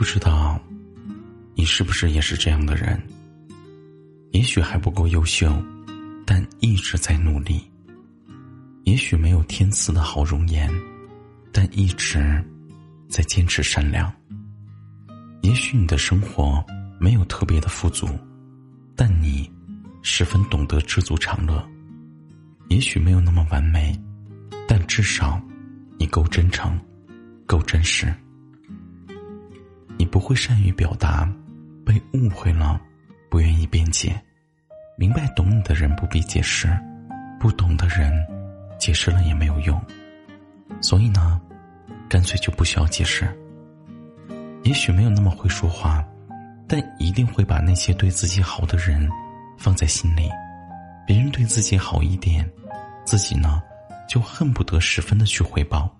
不知道，你是不是也是这样的人？也许还不够优秀，但一直在努力；也许没有天赐的好容颜，但一直在坚持善良；也许你的生活没有特别的富足，但你十分懂得知足常乐；也许没有那么完美，但至少你够真诚，够真实。你不会善于表达，被误会了，不愿意辩解，明白懂你的人不必解释，不懂的人，解释了也没有用，所以呢，干脆就不需要解释。也许没有那么会说话，但一定会把那些对自己好的人放在心里，别人对自己好一点，自己呢，就恨不得十分的去回报。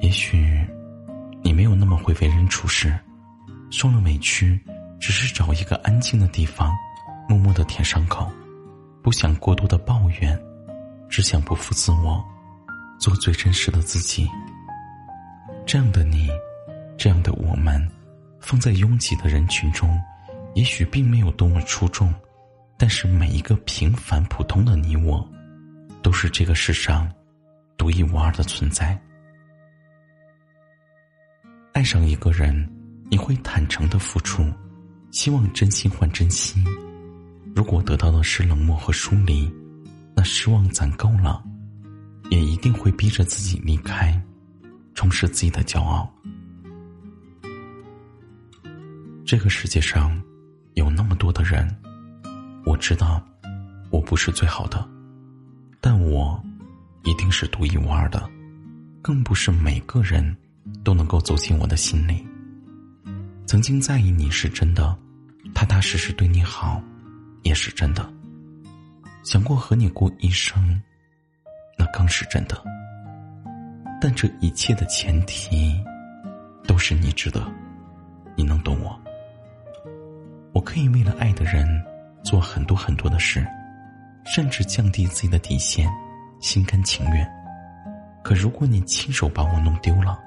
也许。你没有那么会为人处事，受了委屈，只是找一个安静的地方，默默的舔伤口，不想过多的抱怨，只想不负自我，做最真实的自己。这样的你，这样的我们，放在拥挤的人群中，也许并没有多么出众，但是每一个平凡普通的你我，都是这个世上独一无二的存在。爱上一个人，你会坦诚的付出，希望真心换真心。如果得到的是冷漠和疏离，那失望攒够了，也一定会逼着自己离开，重拾自己的骄傲。这个世界上有那么多的人，我知道我不是最好的，但我一定是独一无二的，更不是每个人。都能够走进我的心里。曾经在意你是真的，踏踏实实对你好，也是真的。想过和你过一生，那更是真的。但这一切的前提，都是你值得，你能懂我。我可以为了爱的人做很多很多的事，甚至降低自己的底线，心甘情愿。可如果你亲手把我弄丢了，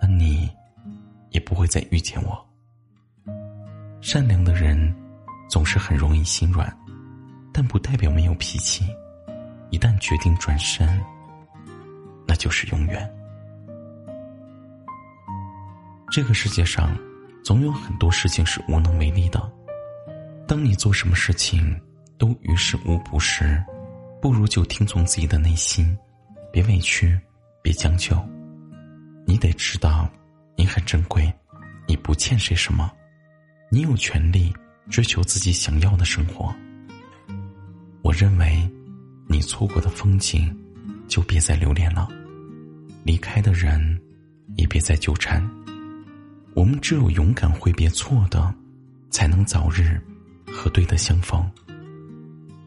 那你也不会再遇见我。善良的人总是很容易心软，但不代表没有脾气。一旦决定转身，那就是永远。这个世界上总有很多事情是无能为力的。当你做什么事情都于事无补时，不如就听从自己的内心，别委屈，别将就。你得知道，你很珍贵，你不欠谁什么，你有权利追求自己想要的生活。我认为，你错过的风景，就别再留恋了；离开的人，也别再纠缠。我们只有勇敢挥别错的，才能早日和对的相逢。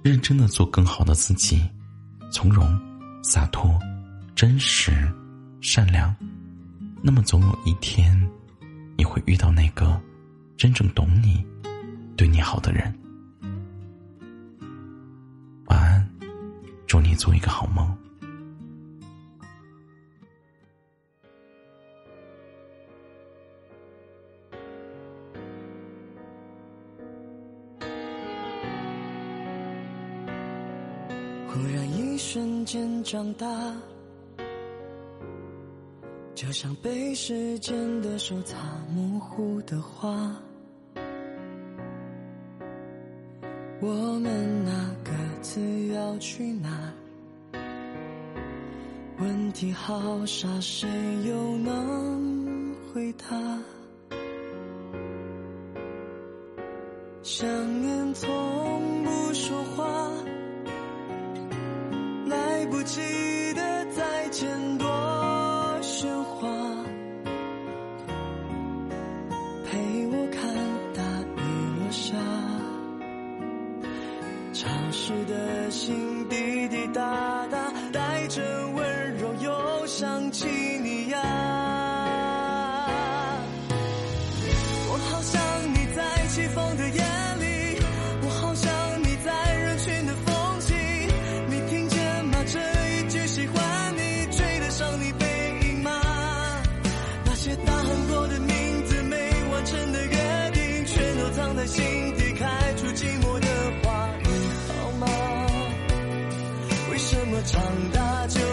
认真的做更好的自己，从容、洒脱、真实、善良。那么总有一天，你会遇到那个真正懂你、对你好的人。晚安，祝你做一个好梦。忽然一瞬间长大。就像被时间的手擦模糊的画我们那各自要去哪问题好傻谁又能回答想念从不说话来不及的再见吧时的心滴滴答答带着温柔又想起你呀。我好想你在起风的夜里我好想你在人群的缝隙你听见吗？这一句喜欢你追得上你背影吗？那些大喊过的名字没完成的约定全都藏在心底怎么长大就